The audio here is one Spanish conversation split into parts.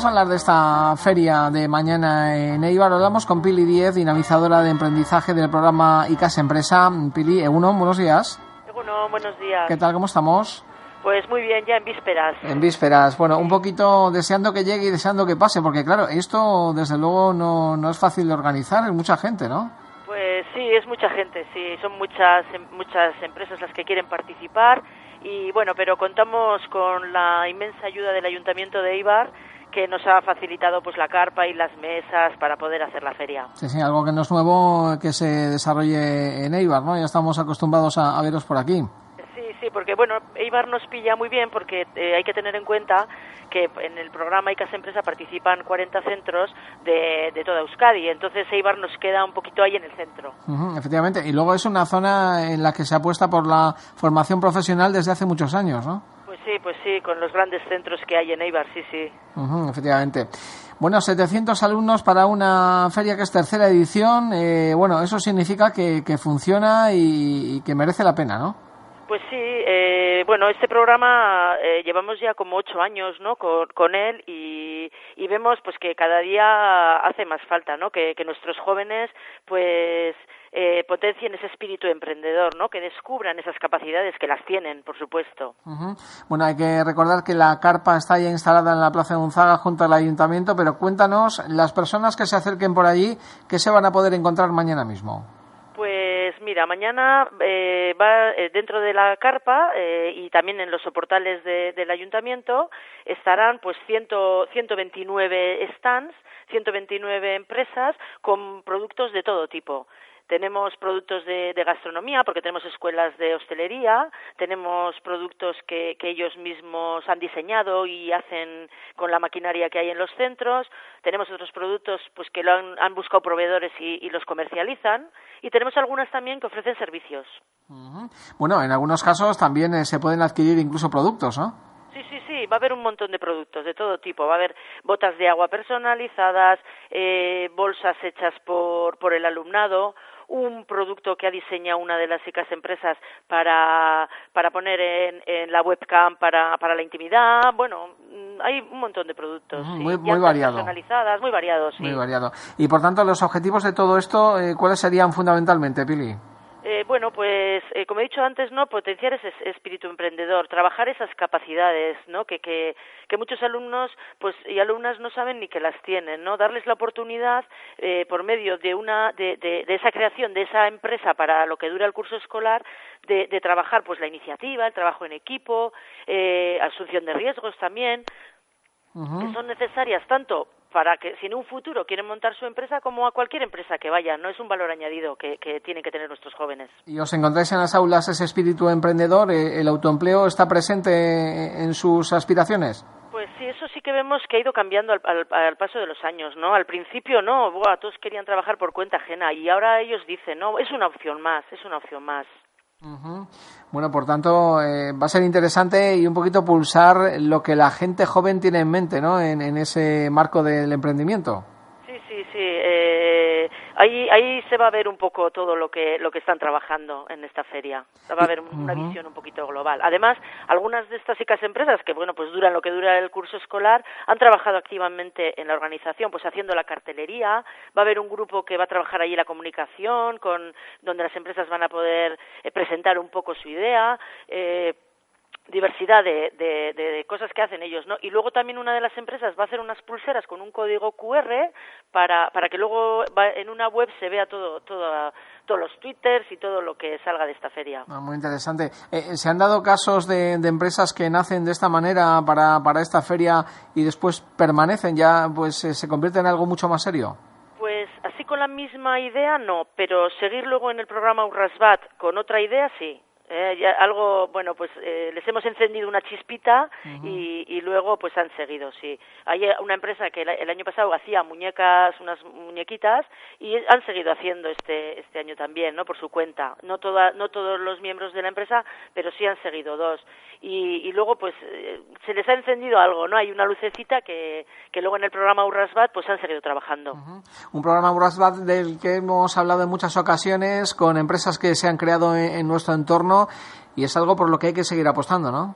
Vamos a hablar de esta feria de mañana en Eibar. Hablamos con Pili Diez, dinamizadora de emprendizaje del programa ICAS Empresa. Pili, Egunon, buenos días. Egunon, buenos días. ¿Qué tal? ¿Cómo estamos? Pues muy bien, ya en vísperas. En vísperas. Bueno, un poquito deseando que llegue y deseando que pase, porque claro, esto desde luego no, no es fácil de organizar, es mucha gente, ¿no? Pues sí, es mucha gente, sí, son muchas muchas empresas las que quieren participar y bueno, pero contamos con la inmensa ayuda del Ayuntamiento de Eibar que nos ha facilitado pues la carpa y las mesas para poder hacer la feria. Sí, sí, algo que no es nuevo que se desarrolle en Eibar, ¿no? Ya estamos acostumbrados a, a veros por aquí. Sí, sí, porque bueno, Eibar nos pilla muy bien porque eh, hay que tener en cuenta que en el programa ICAS Empresa participan 40 centros de, de, toda Euskadi, entonces Eibar nos queda un poquito ahí en el centro. Uh -huh, efectivamente, y luego es una zona en la que se apuesta por la formación profesional desde hace muchos años, ¿no? Sí, pues sí, con los grandes centros que hay en Eibar, sí, sí. Efectivamente. Bueno, 700 alumnos para una feria que es tercera edición. Eh, bueno, eso significa que, que funciona y, que merece la pena, ¿no? Pues sí, eh, bueno, este programa eh, llevamos ya como ocho años, ¿no? Con, él y, y, vemos pues que cada día hace más falta, ¿no? Que, nuestros jóvenes pues eh, potencien ese espíritu emprendedor, ¿no? Que descubran esas capacidades que las tienen, por supuesto. Bueno, hay que recordar que la carpa está ya instalada en la Plaza de Gonzaga junto al Ayuntamiento, pero cuéntanos, las personas que se acerquen por allí, ¿qué se van a poder encontrar mañana mismo? Mira, mañana eh, va eh, dentro de la carpa eh, y también en los soportales de, del ayuntamiento estarán pues ciento, 129 stands, 129 empresas con productos de todo tipo. Tenemos productos de, de, gastronomía, porque tenemos escuelas de hostelería, tenemos productos que, que, ellos mismos han diseñado y hacen con la maquinaria que hay en los centros, tenemos otros productos pues que lo han, han buscado proveedores y, y, los comercializan, y tenemos algunas también que ofrecen servicios. Uh -huh. Bueno, en algunos casos también eh, se pueden adquirir incluso productos, ¿no? Sí, sí, sí, va a haber un montón de productos de todo tipo. Va a haber botas de agua personalizadas, eh, bolsas hechas por, por el alumnado, un producto que ha diseñado una de las ICAS empresas para, para poner en, en la webcam para, para la intimidad. Bueno, hay un montón de productos. Muy, muy variado. Personalizadas, muy variados, sí. Muy variado. Y por tanto, los objetivos de todo esto, eh, ¿cuáles serían fundamentalmente, Pili? Bueno, pues eh, como he dicho antes, no potenciar ese espíritu emprendedor, trabajar esas capacidades, ¿no? Que, que, que muchos alumnos, pues y alumnas no saben ni que las tienen, ¿no? Darles la oportunidad eh, por medio de una de, de, de, esa creación de esa empresa para lo que dura el curso escolar, de, de trabajar, pues la iniciativa, el trabajo en equipo, eh, asunción de riesgos también, que son necesarias tanto para que si en un futuro quieren montar su empresa como a cualquier empresa que vaya, no es un valor añadido que, que tienen que tener nuestros jóvenes. ¿Y os encontráis en las aulas ese espíritu emprendedor? ¿El autoempleo está presente en sus aspiraciones? Pues sí, eso sí que vemos que ha ido cambiando al, al, al paso de los años, ¿no? Al principio no, Buah, todos querían trabajar por cuenta ajena y ahora ellos dicen, no, es una opción más, es una opción más. Bueno, por tanto, eh, va a ser interesante y un poquito pulsar lo que la gente joven tiene en mente, ¿no? En, en ese marco del emprendimiento. Ahí, ahí se va a ver un poco todo lo que, lo que están trabajando en esta feria. Va a haber una uh -huh. visión un poquito global. Además, algunas de estas ICAS empresas que, bueno, pues duran lo que dura el curso escolar, han trabajado activamente en la organización, pues haciendo la cartelería. Va a haber un grupo que va a trabajar ahí la comunicación, con, donde las empresas van a poder eh, presentar un poco su idea. Eh, diversidad de, de, cosas que hacen ellos, ¿no? Y luego también una de las empresas va a hacer unas pulseras con un código QR para, para que luego va, en una web se vea todo, todo, todos los twitters y todo lo que salga de esta feria. Ah, muy interesante. Eh, ¿Se han dado casos de, de, empresas que nacen de esta manera para, para esta feria y después permanecen ya, pues eh, se convierten en algo mucho más serio? Pues así con la misma idea no, pero seguir luego en el programa Urrasbat con otra idea sí Eh, algo, bueno, pues eh, les hemos encendido una chispita y, y, luego pues han seguido, sí. Hay una empresa que el, año pasado hacía muñecas, unas muñequitas y han seguido haciendo este este año también, ¿no? Por su cuenta. No toda, no todos los miembros de la empresa, pero sí han seguido dos. Y, y luego pues eh, se les ha encendido algo, ¿no? Hay una lucecita que, que luego en el programa Urrasbat pues han seguido trabajando. Un programa Urrasbat del que hemos hablado en muchas ocasiones con empresas que se han creado en nuestro entorno y es algo por lo que hay que seguir apostando, ¿no?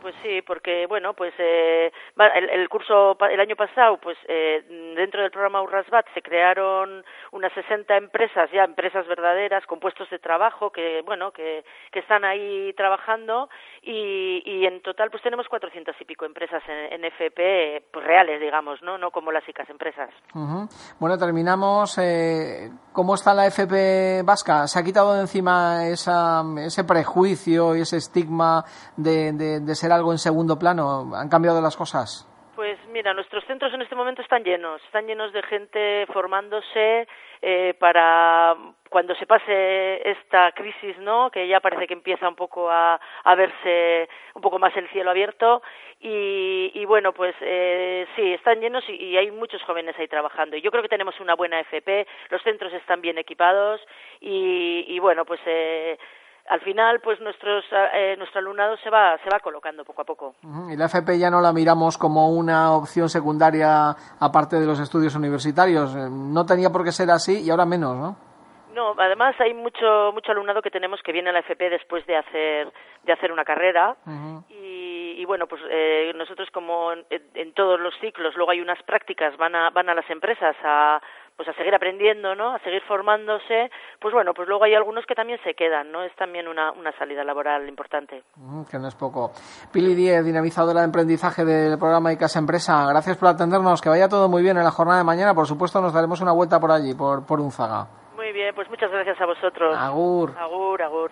Pues sí, porque bueno, pues eh, el, curso el año pasado, pues eh, dentro del programa Urrasbat se crearon unas 60 empresas, ya empresas verdaderas con puestos de trabajo que bueno, que, que están ahí trabajando y, y en total pues tenemos 400 y pico empresas en, FP pues reales, digamos, no, no como las ICAS empresas. Bueno, terminamos. Eh, ¿Cómo está la FP vasca? ¿Se ha quitado de encima esa, ese prejuicio y ese estigma de de, ser algo en segundo plano? ¿Han cambiado las cosas? Mira, nuestros centros en este momento están llenos, están llenos de gente formándose eh, para cuando se pase esta crisis, ¿no? Que ya parece que empieza un poco a, a verse un poco más el cielo abierto y, y bueno, pues eh, sí, están llenos y, y, hay muchos jóvenes ahí trabajando. Y yo creo que tenemos una buena FP, los centros están bien equipados y, y bueno, pues eh, al final pues nuestros eh, nuestro alumnado se va se va colocando poco a poco. Y la FP ya no la miramos como una opción secundaria aparte de los estudios universitarios. Eh, no tenía por qué ser así y ahora menos no no además hay mucho mucho alumnado que tenemos que viene a la FP después de hacer de hacer una carrera. Y, y, bueno pues eh, nosotros como en, en, todos los ciclos luego hay unas prácticas van a van a las empresas a pues a seguir aprendiendo, ¿no? A seguir formándose, pues bueno, pues luego hay algunos que también se quedan, ¿no? Es también una, una salida laboral importante. que no es poco. Pili Díez, dinamizadora de emprendizaje del programa ICAS Empresa, gracias por atendernos, que vaya todo muy bien en la jornada de mañana, por supuesto nos daremos una vuelta por allí, por, por Unzaga. Muy bien, pues muchas gracias a vosotros. Agur. Agur, agur.